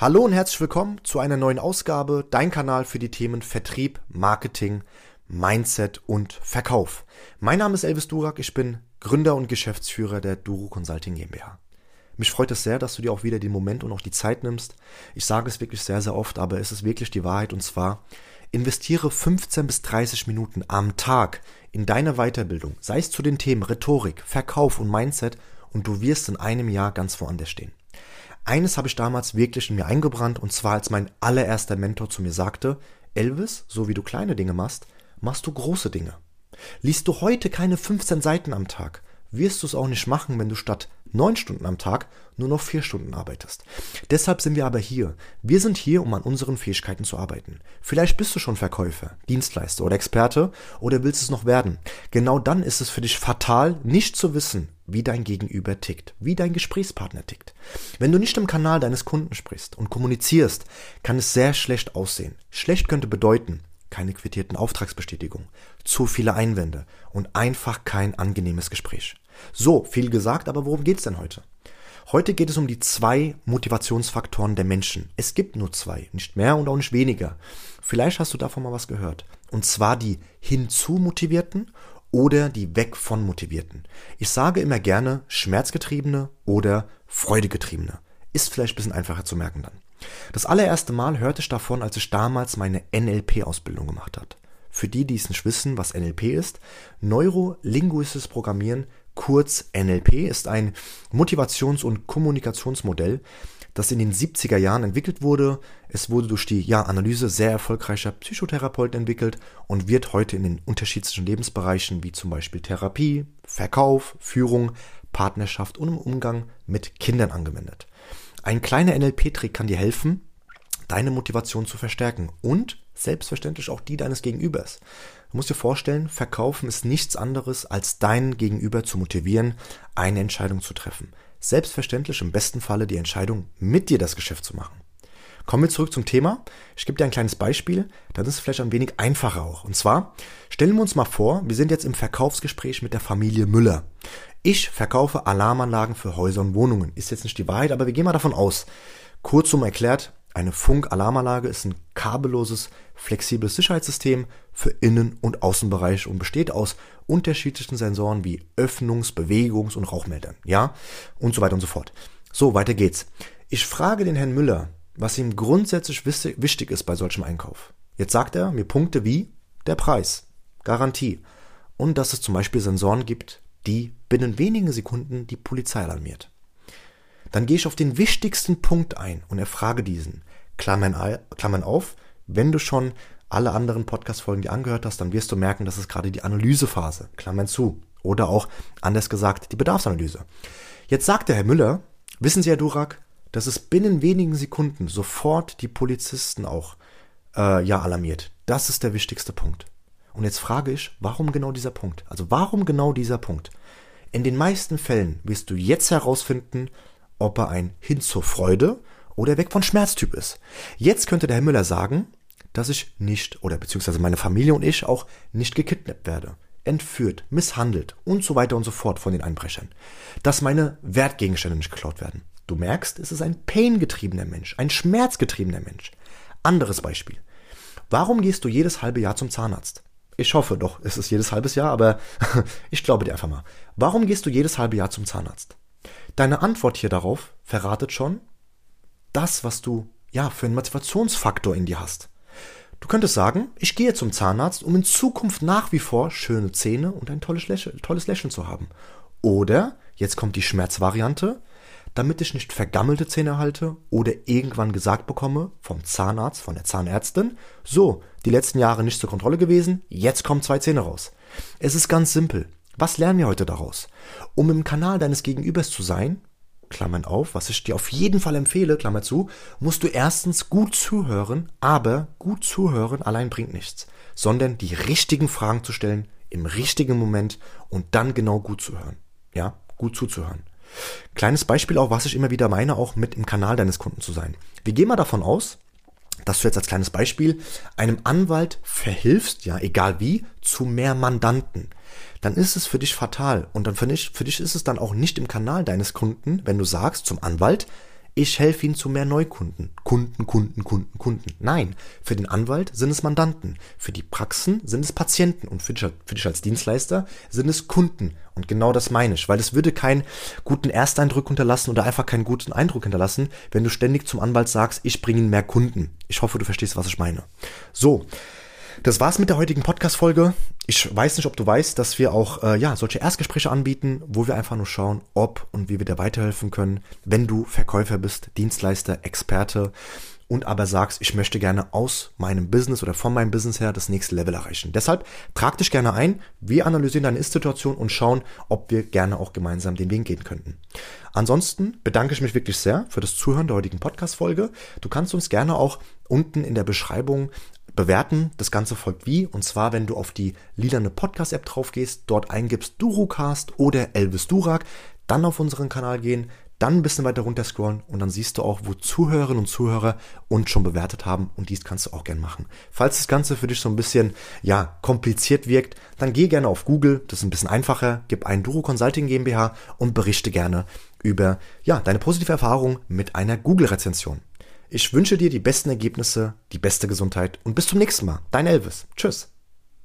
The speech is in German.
Hallo und herzlich willkommen zu einer neuen Ausgabe, dein Kanal für die Themen Vertrieb, Marketing, Mindset und Verkauf. Mein Name ist Elvis Durak, ich bin Gründer und Geschäftsführer der Duro Consulting GmbH. Mich freut es sehr, dass du dir auch wieder den Moment und auch die Zeit nimmst. Ich sage es wirklich sehr, sehr oft, aber es ist wirklich die Wahrheit und zwar, investiere 15 bis 30 Minuten am Tag in deine Weiterbildung, sei es zu den Themen Rhetorik, Verkauf und Mindset und du wirst in einem Jahr ganz woanders stehen. Eines habe ich damals wirklich in mir eingebrannt und zwar als mein allererster Mentor zu mir sagte, Elvis, so wie du kleine Dinge machst, machst du große Dinge. Liest du heute keine 15 Seiten am Tag, wirst du es auch nicht machen, wenn du statt neun Stunden am Tag nur noch vier Stunden arbeitest. Deshalb sind wir aber hier. Wir sind hier, um an unseren Fähigkeiten zu arbeiten. Vielleicht bist du schon Verkäufer, Dienstleister oder Experte oder willst es noch werden. Genau dann ist es für dich fatal, nicht zu wissen, wie dein Gegenüber tickt, wie dein Gesprächspartner tickt. Wenn du nicht im Kanal deines Kunden sprichst und kommunizierst, kann es sehr schlecht aussehen. Schlecht könnte bedeuten, keine quittierten Auftragsbestätigungen, zu viele Einwände und einfach kein angenehmes Gespräch. So, viel gesagt, aber worum geht's denn heute? Heute geht es um die zwei Motivationsfaktoren der Menschen. Es gibt nur zwei, nicht mehr und auch nicht weniger. Vielleicht hast du davon mal was gehört. Und zwar die hinzumotivierten oder die weg von motivierten. Ich sage immer gerne schmerzgetriebene oder freudegetriebene. Ist vielleicht ein bisschen einfacher zu merken dann. Das allererste Mal hörte ich davon, als ich damals meine NLP-Ausbildung gemacht habe. Für die, die es nicht wissen, was NLP ist, Neurolinguistisches Programmieren, kurz NLP, ist ein Motivations- und Kommunikationsmodell, das in den 70er Jahren entwickelt wurde. Es wurde durch die ja, Analyse sehr erfolgreicher Psychotherapeuten entwickelt und wird heute in den unterschiedlichen Lebensbereichen wie zum Beispiel Therapie, Verkauf, Führung, Partnerschaft und im Umgang mit Kindern angewendet. Ein kleiner NLP-Trick kann dir helfen, deine Motivation zu verstärken und selbstverständlich auch die deines Gegenübers. Du musst dir vorstellen, Verkaufen ist nichts anderes, als deinen Gegenüber zu motivieren, eine Entscheidung zu treffen. Selbstverständlich im besten Falle die Entscheidung, mit dir das Geschäft zu machen. Kommen wir zurück zum Thema. Ich gebe dir ein kleines Beispiel, dann ist es vielleicht ein wenig einfacher auch. Und zwar stellen wir uns mal vor, wir sind jetzt im Verkaufsgespräch mit der Familie Müller. Ich verkaufe Alarmanlagen für Häuser und Wohnungen. Ist jetzt nicht die Wahrheit, aber wir gehen mal davon aus. Kurzum erklärt, eine Funk-Alarmanlage ist ein kabelloses, flexibles Sicherheitssystem für Innen- und Außenbereich und besteht aus unterschiedlichen Sensoren wie Öffnungs-, Bewegungs- und Rauchmeldern, ja, und so weiter und so fort. So, weiter geht's. Ich frage den Herrn Müller, was ihm grundsätzlich wichtig ist bei solchem Einkauf. Jetzt sagt er mir Punkte wie der Preis, Garantie und dass es zum Beispiel Sensoren gibt, die binnen wenigen Sekunden die Polizei alarmiert. Dann gehe ich auf den wichtigsten Punkt ein und erfrage diesen. Klammern, auf, wenn du schon alle anderen Podcast-Folgen dir angehört hast, dann wirst du merken, das ist gerade die Analysephase. Klammern zu. Oder auch, anders gesagt, die Bedarfsanalyse. Jetzt sagt der Herr Müller, wissen Sie, Herr Durak, dass es binnen wenigen Sekunden sofort die Polizisten auch äh, ja alarmiert. Das ist der wichtigste Punkt. Und jetzt frage ich, warum genau dieser Punkt? Also warum genau dieser Punkt? In den meisten Fällen wirst du jetzt herausfinden, ob er ein Hin zur Freude oder weg von Schmerztyp ist. Jetzt könnte der Herr Müller sagen, dass ich nicht oder beziehungsweise meine Familie und ich auch nicht gekidnappt werde, entführt, misshandelt und so weiter und so fort von den Einbrechern. Dass meine Wertgegenstände nicht geklaut werden. Du merkst, es ist ein pain-getriebener Mensch, ein schmerzgetriebener Mensch. Anderes Beispiel. Warum gehst du jedes halbe Jahr zum Zahnarzt? Ich hoffe doch, es ist jedes halbes Jahr, aber ich glaube dir einfach mal. Warum gehst du jedes halbe Jahr zum Zahnarzt? Deine Antwort hier darauf verratet schon das, was du ja für einen Motivationsfaktor in dir hast. Du könntest sagen, ich gehe zum Zahnarzt, um in Zukunft nach wie vor schöne Zähne und ein tolles, Lächeln, tolles Lächeln zu haben. Oder, jetzt kommt die Schmerzvariante, damit ich nicht vergammelte Zähne halte oder irgendwann gesagt bekomme vom Zahnarzt, von der Zahnärztin, so, die letzten Jahre nicht zur Kontrolle gewesen, jetzt kommen zwei Zähne raus. Es ist ganz simpel. Was lernen wir heute daraus? Um im Kanal deines Gegenübers zu sein, Klammern auf, was ich dir auf jeden Fall empfehle, Klammer zu, musst du erstens gut zuhören, aber gut zuhören allein bringt nichts, sondern die richtigen Fragen zu stellen im richtigen Moment und dann genau gut zu hören. Ja, gut zuzuhören. Kleines Beispiel auch, was ich immer wieder meine, auch mit im Kanal deines Kunden zu sein. Wir gehen mal davon aus, dass du jetzt als kleines Beispiel einem Anwalt verhilfst, ja, egal wie, zu mehr Mandanten. Dann ist es für dich fatal und dann für dich, für dich ist es dann auch nicht im Kanal deines Kunden, wenn du sagst zum Anwalt, Ich helfe Ihnen zu mehr Neukunden. Kunden, Kunden, Kunden, Kunden. Nein, für den Anwalt sind es Mandanten. Für die Praxen sind es Patienten. Und für dich, für dich als Dienstleister sind es Kunden. Und genau das meine ich, weil es würde keinen guten Ersteindruck hinterlassen oder einfach keinen guten Eindruck hinterlassen, wenn du ständig zum Anwalt sagst, ich bringe Ihnen mehr Kunden. Ich hoffe, du verstehst, was ich meine. So, das war's mit der heutigen Podcast-Folge. Ich weiß nicht, ob du weißt, dass wir auch äh, ja solche Erstgespräche anbieten, wo wir einfach nur schauen, ob und wie wir dir weiterhelfen können, wenn du Verkäufer bist, Dienstleister, Experte und aber sagst, ich möchte gerne aus meinem Business oder von meinem Business her das nächste Level erreichen. Deshalb trag dich gerne ein, wir analysieren deine Ist-Situation und schauen, ob wir gerne auch gemeinsam den Weg gehen könnten. Ansonsten bedanke ich mich wirklich sehr für das Zuhören der heutigen Podcast-Folge. Du kannst uns gerne auch unten in der Beschreibung bewerten. Das Ganze folgt wie? Und zwar, wenn du auf die lilane Podcast-App drauf gehst, dort eingibst Durucast oder Elvis Durak, dann auf unseren Kanal gehen, dann ein bisschen weiter runter scrollen und dann siehst du auch, wo Zuhörerinnen und Zuhörer uns schon bewertet haben und dies kannst du auch gerne machen. Falls das Ganze für dich so ein bisschen, ja, kompliziert wirkt, dann geh gerne auf Google, das ist ein bisschen einfacher, gib ein Duro Consulting GmbH und berichte gerne über, ja, deine positive Erfahrung mit einer Google-Rezension. Ich wünsche dir die besten Ergebnisse, die beste Gesundheit und bis zum nächsten Mal. Dein Elvis. Tschüss.